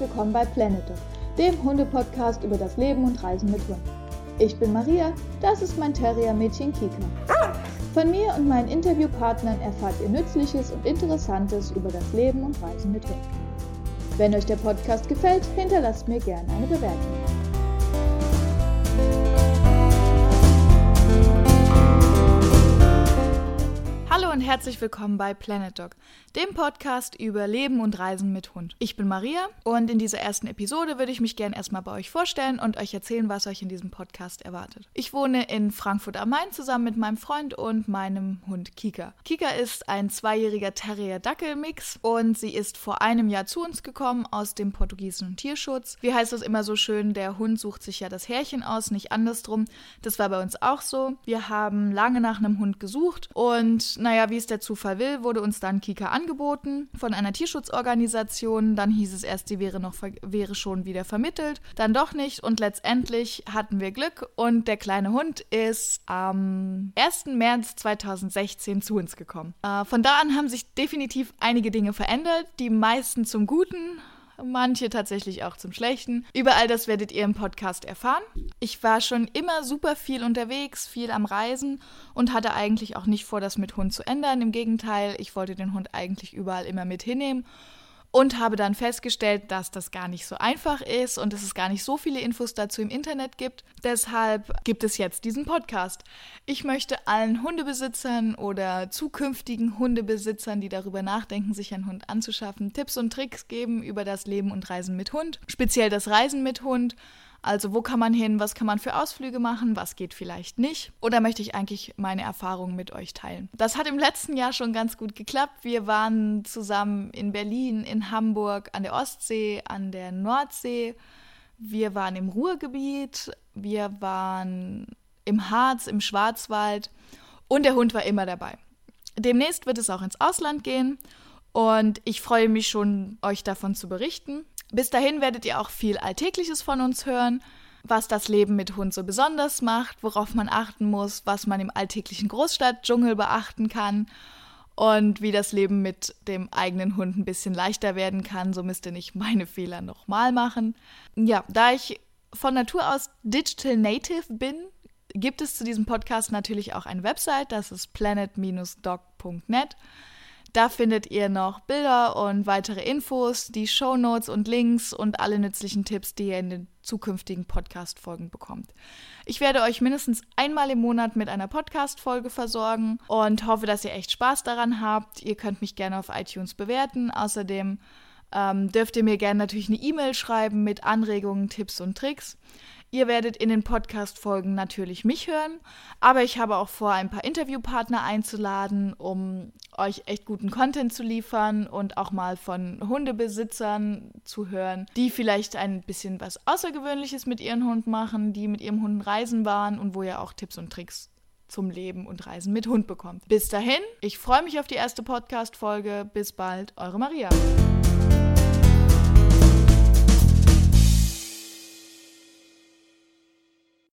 willkommen bei Planet Dog, dem Hunde-Podcast über das Leben und Reisen mit Hund. Ich bin Maria, das ist mein Terrier-Mädchen Kika. Von mir und meinen Interviewpartnern erfahrt ihr Nützliches und Interessantes über das Leben und Reisen mit Hund. Wenn euch der Podcast gefällt, hinterlasst mir gerne eine Bewertung. Herzlich willkommen bei Planet Dog, dem Podcast über Leben und Reisen mit Hund. Ich bin Maria und in dieser ersten Episode würde ich mich gerne erstmal bei euch vorstellen und euch erzählen, was euch in diesem Podcast erwartet. Ich wohne in Frankfurt am Main zusammen mit meinem Freund und meinem Hund Kika. Kika ist ein zweijähriger Terrier-Dackel-Mix und sie ist vor einem Jahr zu uns gekommen aus dem portugiesischen Tierschutz. Wie heißt das immer so schön, der Hund sucht sich ja das Härchen aus, nicht andersrum. Das war bei uns auch so. Wir haben lange nach einem Hund gesucht und naja, wie es der Zufall will, wurde uns dann Kika angeboten von einer Tierschutzorganisation. Dann hieß es erst, sie wäre noch wäre schon wieder vermittelt, dann doch nicht und letztendlich hatten wir Glück und der kleine Hund ist am 1. März 2016 zu uns gekommen. Äh, von da an haben sich definitiv einige Dinge verändert, die meisten zum Guten manche tatsächlich auch zum Schlechten. Überall das werdet ihr im Podcast erfahren. Ich war schon immer super viel unterwegs, viel am Reisen und hatte eigentlich auch nicht vor, das mit Hund zu ändern. Im Gegenteil, ich wollte den Hund eigentlich überall immer mit hinnehmen und habe dann festgestellt, dass das gar nicht so einfach ist und dass es gar nicht so viele Infos dazu im Internet gibt. Deshalb gibt es jetzt diesen Podcast. Ich möchte allen Hundebesitzern oder zukünftigen Hundebesitzern, die darüber nachdenken, sich einen Hund anzuschaffen, Tipps und Tricks geben über das Leben und Reisen mit Hund, speziell das Reisen mit Hund also wo kann man hin, was kann man für Ausflüge machen, was geht vielleicht nicht? Oder möchte ich eigentlich meine Erfahrungen mit euch teilen? Das hat im letzten Jahr schon ganz gut geklappt. Wir waren zusammen in Berlin, in Hamburg, an der Ostsee, an der Nordsee. Wir waren im Ruhrgebiet, wir waren im Harz, im Schwarzwald und der Hund war immer dabei. Demnächst wird es auch ins Ausland gehen und ich freue mich schon, euch davon zu berichten. Bis dahin werdet ihr auch viel Alltägliches von uns hören, was das Leben mit Hund so besonders macht, worauf man achten muss, was man im alltäglichen Großstadtdschungel beachten kann und wie das Leben mit dem eigenen Hund ein bisschen leichter werden kann. So müsst ihr nicht meine Fehler nochmal machen. Ja, da ich von Natur aus Digital Native bin, gibt es zu diesem Podcast natürlich auch eine Website, das ist planet-dog.net. Da findet ihr noch Bilder und weitere Infos, die Show Notes und Links und alle nützlichen Tipps, die ihr in den zukünftigen Podcast-Folgen bekommt. Ich werde euch mindestens einmal im Monat mit einer Podcast-Folge versorgen und hoffe, dass ihr echt Spaß daran habt. Ihr könnt mich gerne auf iTunes bewerten. Außerdem ähm, dürft ihr mir gerne natürlich eine E-Mail schreiben mit Anregungen, Tipps und Tricks. Ihr werdet in den Podcast-Folgen natürlich mich hören, aber ich habe auch vor, ein paar Interviewpartner einzuladen, um euch echt guten Content zu liefern und auch mal von Hundebesitzern zu hören, die vielleicht ein bisschen was Außergewöhnliches mit ihren Hunden machen, die mit ihrem Hund reisen waren und wo ihr auch Tipps und Tricks zum Leben und Reisen mit Hund bekommt. Bis dahin, ich freue mich auf die erste Podcast-Folge. Bis bald, eure Maria.